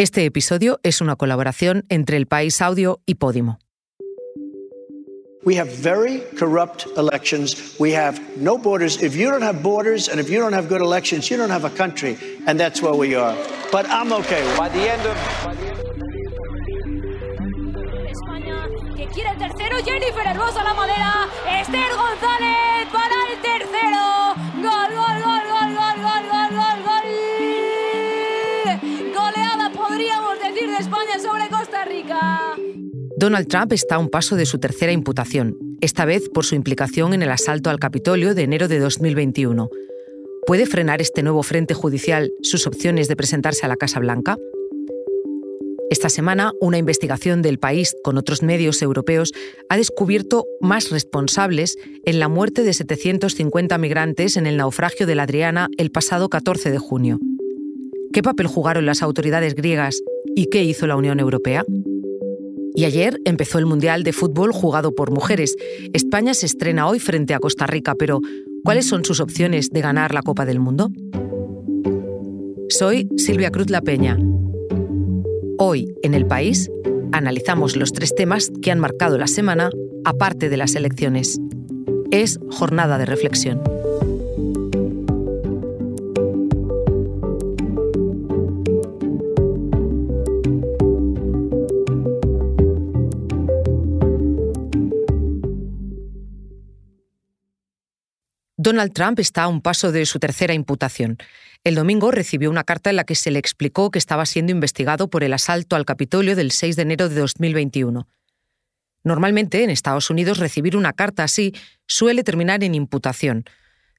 Este episodio es una colaboración entre El País Audio y Podimo. We have very corrupt elections. We have no borders. If you don't have borders and if you don't have good elections, you don't have a country. And that's where we are. But I'm okay. By the end of. España, que quiere el tercero, Jennifer Hermoso a la madera, Esther González para el tercero. Gol, gol, gol, Donald Trump está a un paso de su tercera imputación, esta vez por su implicación en el asalto al Capitolio de enero de 2021. ¿Puede frenar este nuevo frente judicial sus opciones de presentarse a la Casa Blanca? Esta semana, una investigación del país con otros medios europeos ha descubierto más responsables en la muerte de 750 migrantes en el naufragio de la Adriana el pasado 14 de junio. ¿Qué papel jugaron las autoridades griegas y qué hizo la Unión Europea? Y ayer empezó el Mundial de Fútbol jugado por mujeres. España se estrena hoy frente a Costa Rica, pero ¿cuáles son sus opciones de ganar la Copa del Mundo? Soy Silvia Cruz La Peña. Hoy, en el país, analizamos los tres temas que han marcado la semana, aparte de las elecciones. Es jornada de reflexión. Donald Trump está a un paso de su tercera imputación. El domingo recibió una carta en la que se le explicó que estaba siendo investigado por el asalto al Capitolio del 6 de enero de 2021. Normalmente, en Estados Unidos, recibir una carta así suele terminar en imputación.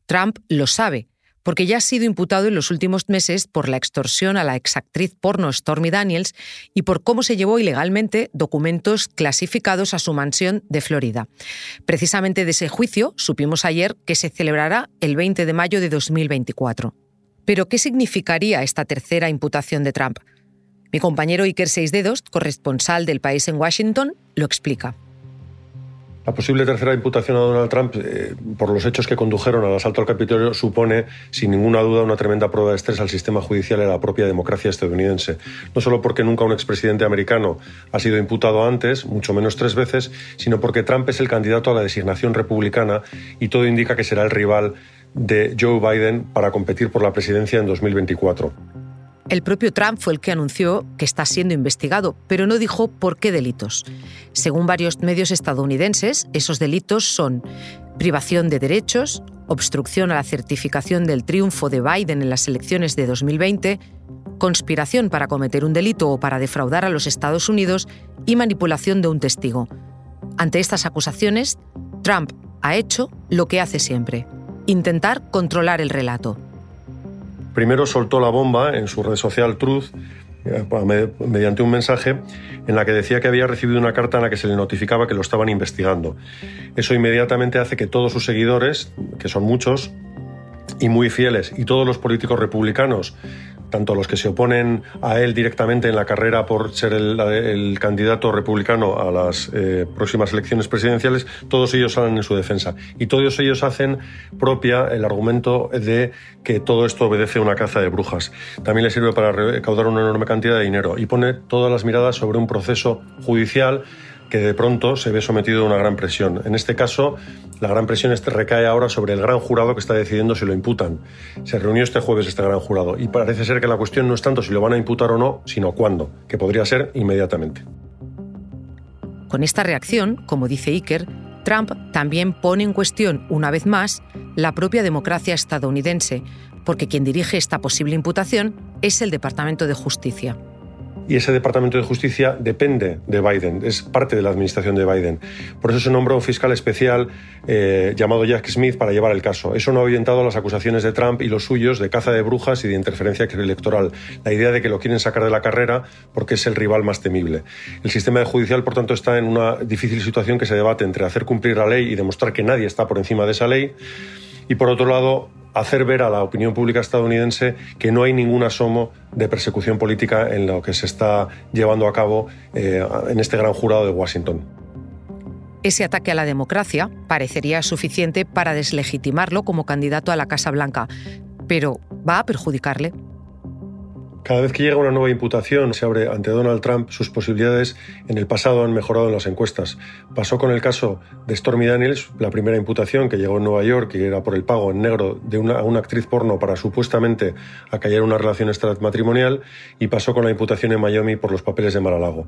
Trump lo sabe porque ya ha sido imputado en los últimos meses por la extorsión a la exactriz porno Stormy Daniels y por cómo se llevó ilegalmente documentos clasificados a su mansión de Florida. Precisamente de ese juicio supimos ayer que se celebrará el 20 de mayo de 2024. Pero, ¿qué significaría esta tercera imputación de Trump? Mi compañero Iker Seisdedos, corresponsal del país en Washington, lo explica. La posible tercera imputación a Donald Trump eh, por los hechos que condujeron al asalto al Capitolio supone, sin ninguna duda, una tremenda prueba de estrés al sistema judicial y a la propia democracia estadounidense. No solo porque nunca un expresidente americano ha sido imputado antes, mucho menos tres veces, sino porque Trump es el candidato a la designación republicana y todo indica que será el rival de Joe Biden para competir por la presidencia en 2024. El propio Trump fue el que anunció que está siendo investigado, pero no dijo por qué delitos. Según varios medios estadounidenses, esos delitos son privación de derechos, obstrucción a la certificación del triunfo de Biden en las elecciones de 2020, conspiración para cometer un delito o para defraudar a los Estados Unidos y manipulación de un testigo. Ante estas acusaciones, Trump ha hecho lo que hace siempre, intentar controlar el relato. Primero soltó la bomba en su red social Truth eh, mediante un mensaje en la que decía que había recibido una carta en la que se le notificaba que lo estaban investigando. Eso inmediatamente hace que todos sus seguidores, que son muchos y muy fieles, y todos los políticos republicanos tanto los que se oponen a él directamente en la carrera por ser el, candidato republicano a las eh, próximas elecciones presidenciales, todos ellos salen en su defensa. Y todos ellos hacen propia el argumento de que todo esto obedece a una caza de brujas. También le sirve para recaudar una enorme cantidad de dinero y pone todas las miradas sobre un proceso judicial que de pronto se ve sometido a una gran presión. En este caso, la gran presión recae ahora sobre el gran jurado que está decidiendo si lo imputan. Se reunió este jueves este gran jurado y parece ser que la cuestión no es tanto si lo van a imputar o no, sino cuándo, que podría ser inmediatamente. Con esta reacción, como dice Iker, Trump también pone en cuestión, una vez más, la propia democracia estadounidense, porque quien dirige esta posible imputación es el Departamento de Justicia y ese Departamento de Justicia depende de Biden, es parte de la administración de Biden. Por eso se nombró un fiscal especial eh, llamado Jack Smith para llevar el caso. Eso no ha orientado las acusaciones de Trump y los suyos de caza de brujas y de interferencia electoral. La idea de que lo quieren sacar de la carrera porque es el rival más temible. El sistema judicial, por tanto, está en una difícil situación que se debate entre hacer cumplir la ley y demostrar que nadie está por encima de esa ley y por otro lado hacer ver a la opinión pública estadounidense que no hay ningún asomo de persecución política en lo que se está llevando a cabo eh, en este gran jurado de Washington. Ese ataque a la democracia parecería suficiente para deslegitimarlo como candidato a la Casa Blanca, pero ¿va a perjudicarle? Cada vez que llega una nueva imputación, se abre ante Donald Trump, sus posibilidades en el pasado han mejorado en las encuestas. Pasó con el caso de Stormy Daniels, la primera imputación que llegó en Nueva York, y era por el pago en negro de una, una actriz porno para supuestamente acallar una relación extramatrimonial, y pasó con la imputación en Miami por los papeles de Mar-a-Lago.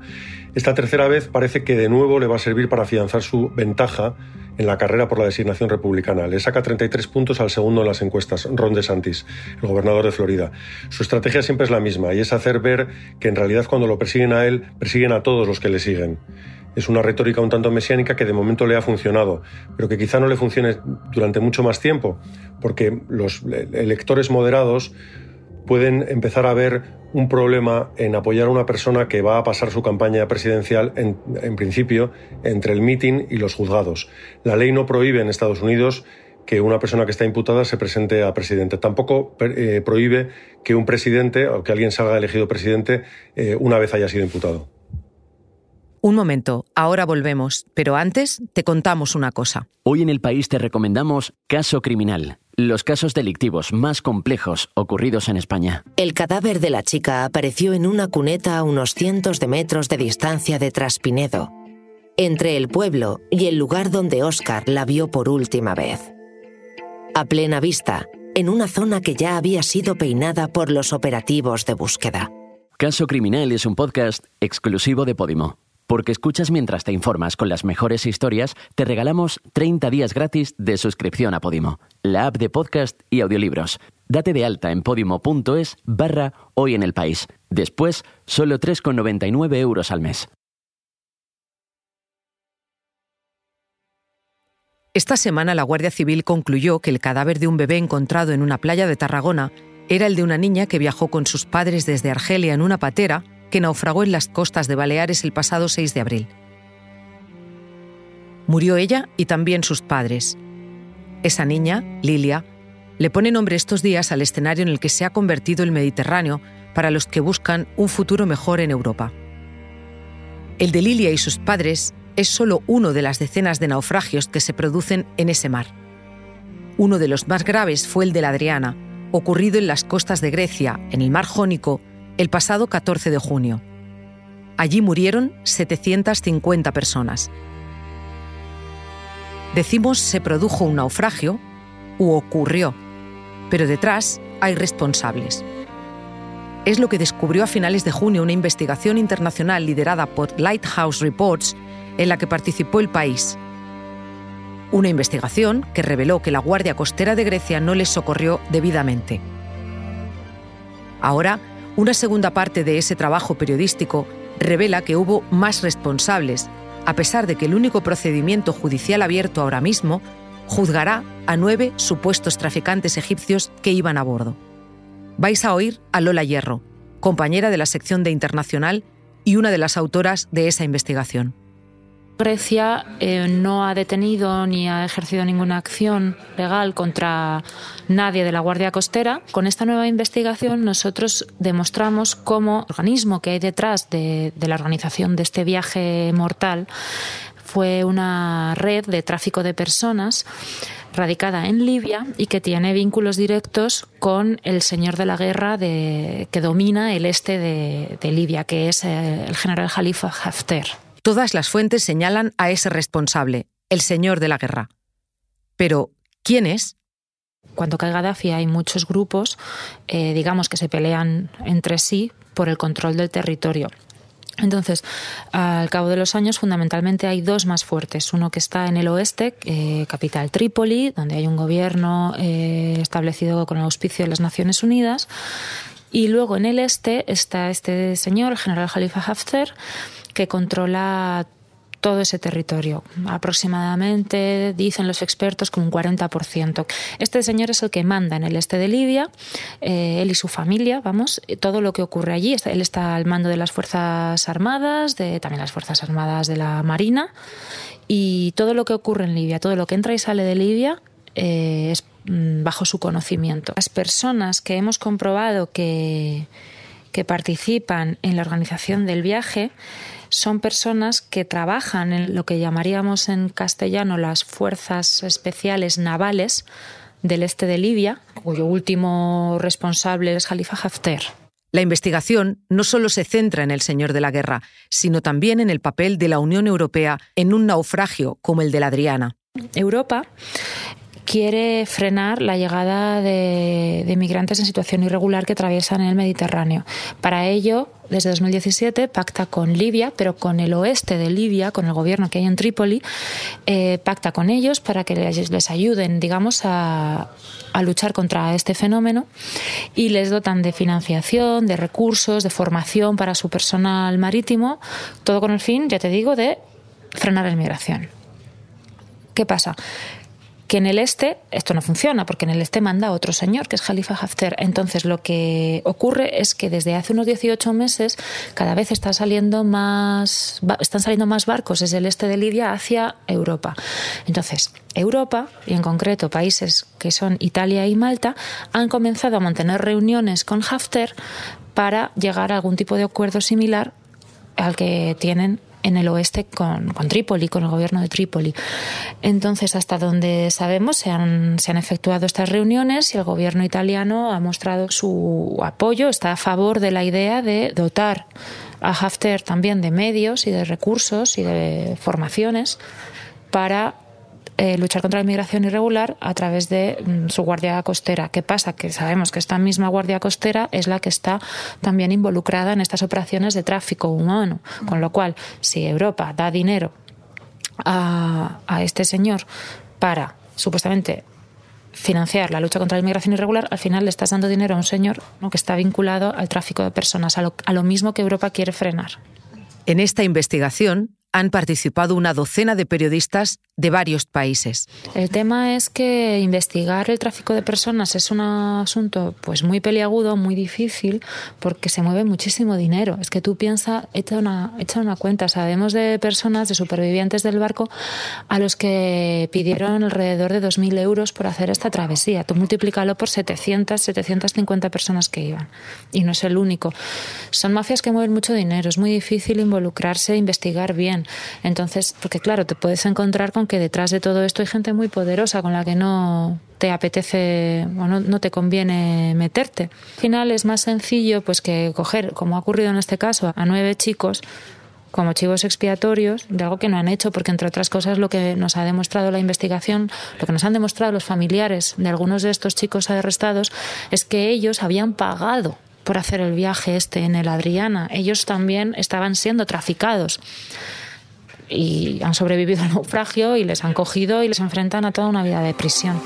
Esta tercera vez parece que de nuevo le va a servir para afianzar su ventaja en la carrera por la designación republicana. Le saca 33 puntos al segundo en las encuestas, Ron DeSantis, el gobernador de Florida. Su estrategia siempre es la misma y es hacer ver que en realidad cuando lo persiguen a él, persiguen a todos los que le siguen. Es una retórica un tanto mesiánica que de momento le ha funcionado, pero que quizá no le funcione durante mucho más tiempo, porque los electores moderados pueden empezar a ver un problema en apoyar a una persona que va a pasar su campaña presidencial, en, en principio, entre el meeting y los juzgados. La ley no prohíbe en Estados Unidos que una persona que está imputada se presente a presidente. Tampoco eh, prohíbe que un presidente o que alguien salga elegido presidente eh, una vez haya sido imputado. Un momento, ahora volvemos, pero antes te contamos una cosa. Hoy en el país te recomendamos Caso Criminal, los casos delictivos más complejos ocurridos en España. El cadáver de la chica apareció en una cuneta a unos cientos de metros de distancia de Traspinedo, entre el pueblo y el lugar donde Oscar la vio por última vez a plena vista, en una zona que ya había sido peinada por los operativos de búsqueda. Caso Criminal es un podcast exclusivo de Podimo. Porque escuchas mientras te informas con las mejores historias, te regalamos 30 días gratis de suscripción a Podimo, la app de podcast y audiolibros. Date de alta en podimo.es barra hoy en el país. Después, solo 3,99 euros al mes. Esta semana la Guardia Civil concluyó que el cadáver de un bebé encontrado en una playa de Tarragona era el de una niña que viajó con sus padres desde Argelia en una patera que naufragó en las costas de Baleares el pasado 6 de abril. Murió ella y también sus padres. Esa niña, Lilia, le pone nombre estos días al escenario en el que se ha convertido el Mediterráneo para los que buscan un futuro mejor en Europa. El de Lilia y sus padres es solo uno de las decenas de naufragios que se producen en ese mar. Uno de los más graves fue el de la Adriana, ocurrido en las costas de Grecia, en el mar Jónico, el pasado 14 de junio. Allí murieron 750 personas. Decimos se produjo un naufragio u ocurrió, pero detrás hay responsables. Es lo que descubrió a finales de junio una investigación internacional liderada por Lighthouse Reports en la que participó el país. Una investigación que reveló que la Guardia Costera de Grecia no les socorrió debidamente. Ahora, una segunda parte de ese trabajo periodístico revela que hubo más responsables, a pesar de que el único procedimiento judicial abierto ahora mismo juzgará a nueve supuestos traficantes egipcios que iban a bordo. Vais a oír a Lola Hierro, compañera de la sección de Internacional y una de las autoras de esa investigación. Grecia eh, no ha detenido ni ha ejercido ninguna acción legal contra nadie de la Guardia Costera. Con esta nueva investigación nosotros demostramos cómo el organismo que hay detrás de, la organización de este viaje mortal fue una red de tráfico de personas radicada en Libia y que tiene vínculos directos con el señor de la guerra de, que domina el este de, de Libia, que es eh, el general Khalifa Haftar. Todas las fuentes señalan a ese responsable, el señor de la guerra. Pero, ¿quién es? Cuando cae Gaddafi hay muchos grupos, eh, digamos, que se pelean entre sí por el control del territorio. Entonces, al cabo de los años, fundamentalmente hay dos más fuertes. Uno que está en el oeste, eh, capital Trípoli, donde hay un gobierno eh, establecido con el auspicio de las Naciones Unidas. Y luego en el este está este señor, el general Khalifa Haftar, que controla todo ese territorio. Aproximadamente, dicen los expertos, con un 40%. Este señor es el que manda en el este de Libia, eh, él y su familia, vamos, todo lo que ocurre allí. Él está al mando de las Fuerzas Armadas, de también las Fuerzas Armadas de la Marina, y todo lo que ocurre en Libia, todo lo que entra y sale de Libia, eh, es mm, bajo su conocimiento. Las personas que hemos comprobado que, que participan en la organización del viaje, son personas que trabajan en lo que llamaríamos en castellano las fuerzas especiales navales del este de Libia, cuyo último responsable es Khalifa Haftar. La investigación no solo se centra en el señor de la guerra, sino también en el papel de la Unión Europea en un naufragio como el de la Adriana. Europa quiere frenar la llegada de, migrantes en situación irregular que atraviesan el Mediterráneo. Para ello, desde 2017 pacta con Libia, pero con el oeste de Libia, con el gobierno que hay en Trípoli, eh, pacta con ellos para que les, les ayuden, digamos, a, a luchar contra este fenómeno y les dotan de financiación, de recursos, de formación para su personal marítimo, todo con el fin, ya te digo, de frenar la inmigración. ¿Qué pasa? Que en el este esto no funciona, porque en el este manda otro señor, que es Khalifa Haftar. Entonces, lo que ocurre es que desde hace unos 18 meses cada vez está saliendo más, están saliendo más barcos desde el este de Libia hacia Europa. Entonces, Europa, y en concreto países que son Italia y Malta, han comenzado a mantener reuniones con Haftar para llegar a algún tipo de acuerdo similar al que tienen en el oeste con, con, Trípoli, con el gobierno de Trípoli. Entonces, hasta donde sabemos, se han, se han efectuado estas reuniones y el gobierno italiano ha mostrado su apoyo, está a favor de la idea de dotar a Haftar también de medios y de recursos y de formaciones para eh, luchar contra la inmigración irregular a través de mm, su guardia costera. ¿Qué pasa? Que sabemos que esta misma guardia costera es la que está también involucrada en estas operaciones de tráfico humano. Con lo cual, si Europa da dinero a, a este señor para supuestamente financiar la lucha contra la inmigración irregular, al final le estás dando dinero a un señor que está vinculado al tráfico de personas, a lo mismo que Europa quiere frenar. En esta investigación, han participado una docena de periodistas de varios países. El tema es que investigar el tráfico de personas es un asunto pues muy peliagudo, muy difícil, porque se mueve muchísimo dinero. Es que tú piensas, echa una, echa una cuenta, sabemos de personas, de supervivientes del barco, a los que pidieron alrededor de 2.000 euros por hacer esta travesía. Tú multiplícalo por 700, 750 personas que iban. Y no es el único. Son mafias que mueven mucho dinero, es muy difícil involucrarse, investigar bien. Entonces, porque claro, te puedes encontrar con que detrás de todo esto hay gente muy poderosa con la que no te apetece o no, no, te conviene meterte. Al final es más sencillo pues que coger, como ha ocurrido en este caso, a nueve chicos como chivos expiatorios de algo que no han hecho, porque entre otras cosas lo que nos ha demostrado la investigación, lo que nos han demostrado los familiares de algunos de estos chicos arrestados, es que ellos habían pagado por hacer el viaje este en el Adriana. Ellos también estaban siendo traficados y han sobrevivido al naufragio y les han cogido y les enfrentan a toda una vida de prisión.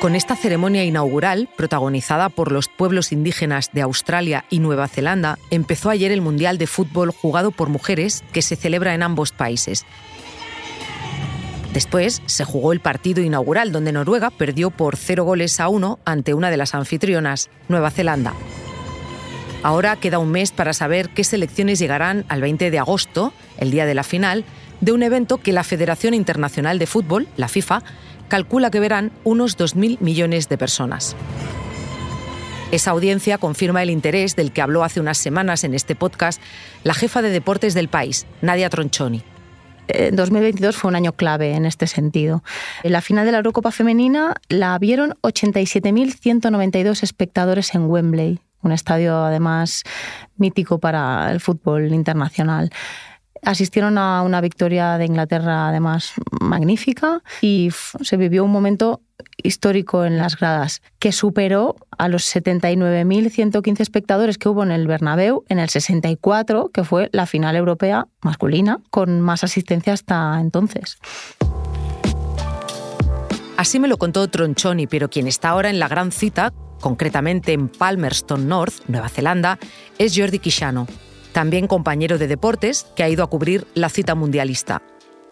Con esta ceremonia inaugural, protagonizada por los pueblos indígenas de Australia y Nueva Zelanda, empezó ayer el Mundial de Fútbol jugado por mujeres que se celebra en ambos países Después se jugó el partido inaugural donde Noruega perdió por cero goles a uno ante una de las anfitrionas, Nueva Zelanda. Ahora queda un mes para saber qué selecciones llegarán al 20 de agosto, el día de la final, de un evento que la Federación Internacional de Fútbol, la FIFA, calcula que verán unos 2.000 millones de personas. Esa audiencia confirma el interés del que habló hace unas semanas en este podcast la jefa de deportes del país, Nadia Tronchoni. 2022 fue un año clave en este sentido. En la final de la Eurocopa femenina la vieron 87.192 espectadores en Wembley, un estadio además mítico para el fútbol internacional asistieron a una victoria de Inglaterra además magnífica y se vivió un momento histórico en las gradas que superó a los 79.115 espectadores que hubo en el Bernabéu en el 64, que fue la final europea masculina con más asistencia hasta entonces. Así me lo contó Tronchoni, pero quien está ahora en la gran cita, concretamente en Palmerston North, Nueva Zelanda, es Jordi Quixano, también compañero de deportes que ha ido a cubrir la cita mundialista.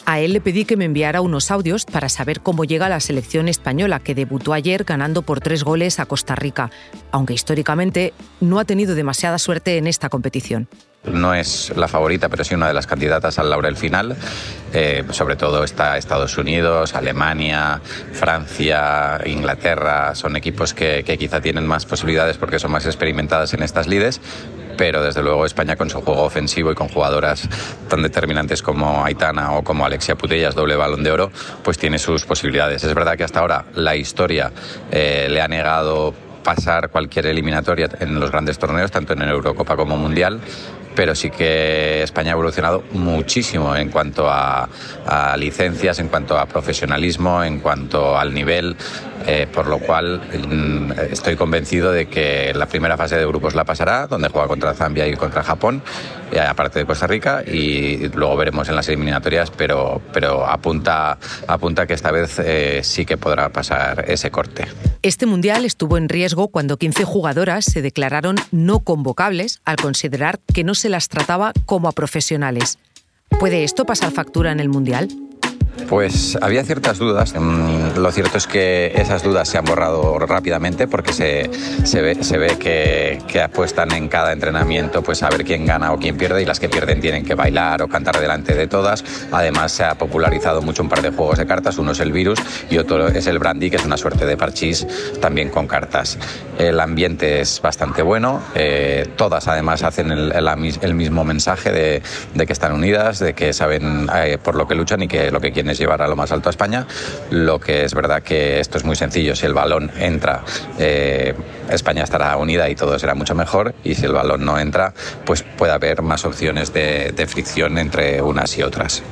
A él le pedí que me enviara unos audios para saber cómo llega la selección española, que debutó ayer ganando por tres goles a Costa Rica, aunque históricamente no ha tenido demasiada suerte en esta competición. No es la favorita, pero sí una de las candidatas al laurel final. Eh, sobre todo está Estados Unidos, Alemania, Francia, Inglaterra. Son equipos que, que quizá tienen más posibilidades porque son más experimentadas en estas lides pero desde luego España con su juego ofensivo y con jugadoras tan determinantes como Aitana o como Alexia Putellas, doble balón de oro, pues tiene sus posibilidades. Es verdad que hasta ahora la historia eh, le ha negado pasar cualquier eliminatoria en los grandes torneos, tanto en Eurocopa como Mundial, pero sí que España ha evolucionado muchísimo en cuanto a, licencias, en cuanto a profesionalismo, en cuanto al nivel, eh, por lo cual mm, estoy convencido de que la primera fase de grupos la pasará, donde juega contra Zambia y contra Japón, eh, aparte de Costa Rica, y luego veremos en las eliminatorias, pero, pero apunta, apunta que esta vez eh, sí que podrá pasar ese corte. Este mundial estuvo en riesgo cuando 15 jugadoras se declararon no convocables al considerar que no se las trataba como a profesionales. ¿Puede esto pasar factura en el Mundial? Pues había ciertas dudas. Mm, lo cierto es que esas dudas se han borrado rápidamente porque se, se ve, que, que, apuestan en cada entrenamiento pues a ver quién gana o quién pierde y las que pierden tienen que bailar o cantar delante de todas. Además se ha popularizado mucho un par de juegos de cartas. Uno es el virus y otro es el brandy, que es una suerte de parchís también con cartas. El ambiente es bastante bueno. Eh, todas además hacen el, mismo mensaje de, de, que están unidas, de que saben eh, por lo que luchan y que lo que quieren es llevar a lo más alto a España. Lo que es verdad que esto es muy sencillo. Si el balón entra, eh, España estará unida y todo será mucho mejor. Y si el balón no entra, pues puede haber más opciones de, de fricción entre unas y otras.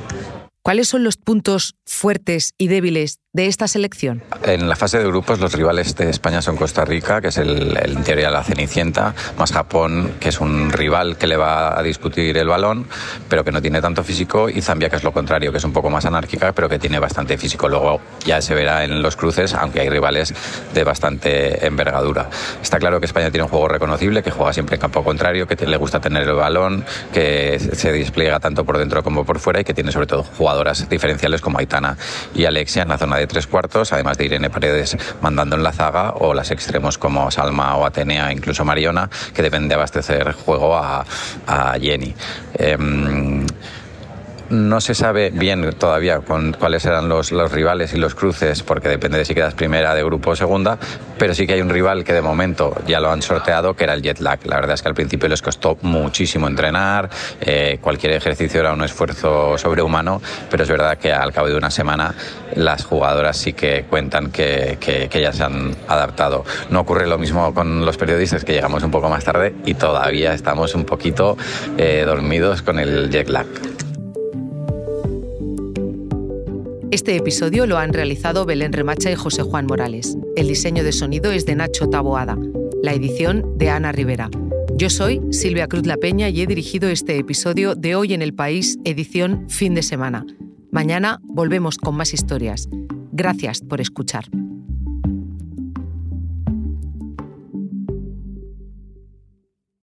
¿Cuáles son los puntos fuertes y débiles de esta selección? En la fase de grupos los rivales de España son Costa Rica, que es el, el interior de la Cenicienta, más Japón, que es un rival que le va a discutir el balón, pero que no tiene tanto físico, y Zambia, que es lo contrario, que es un poco más anárquica, pero que tiene bastante físico. Luego ya se verá en los cruces, aunque hay rivales de bastante envergadura. Está claro que España tiene un juego reconocible, que juega siempre en campo contrario, que le gusta tener el balón, que se despliega tanto por dentro como por fuera y que tiene sobre todo jugadoras diferenciales como Aitana y Alexia en la zona de tres cuartos, además de Irene Paredes mandando en la zaga, o las extremos como Salma o Atenea, incluso Mariona, que deben de abastecer juego a, Jenny. Em, no se sabe bien todavía con cuáles serán los, rivales y los cruces, porque depende de si quedas primera de grupo o segunda, pero sí que hay un rival que de momento ya lo han sorteado, que era el jet lag. La verdad es que al principio les costó muchísimo entrenar, eh, cualquier ejercicio era un esfuerzo sobrehumano, pero es verdad que al cabo de una semana las jugadoras sí que cuentan que, que, ya se han adaptado. No ocurre lo mismo con los periodistas, que llegamos un poco más tarde y todavía estamos un poquito eh, dormidos con el jet lag. Este episodio lo han realizado Belén Remacha y José Juan Morales. El diseño de sonido es de Nacho Taboada. La edición de Ana Rivera. Yo soy Silvia Cruz La Peña y he dirigido este episodio de Hoy en el País, edición fin de semana. Mañana volvemos con más historias. Gracias por escuchar.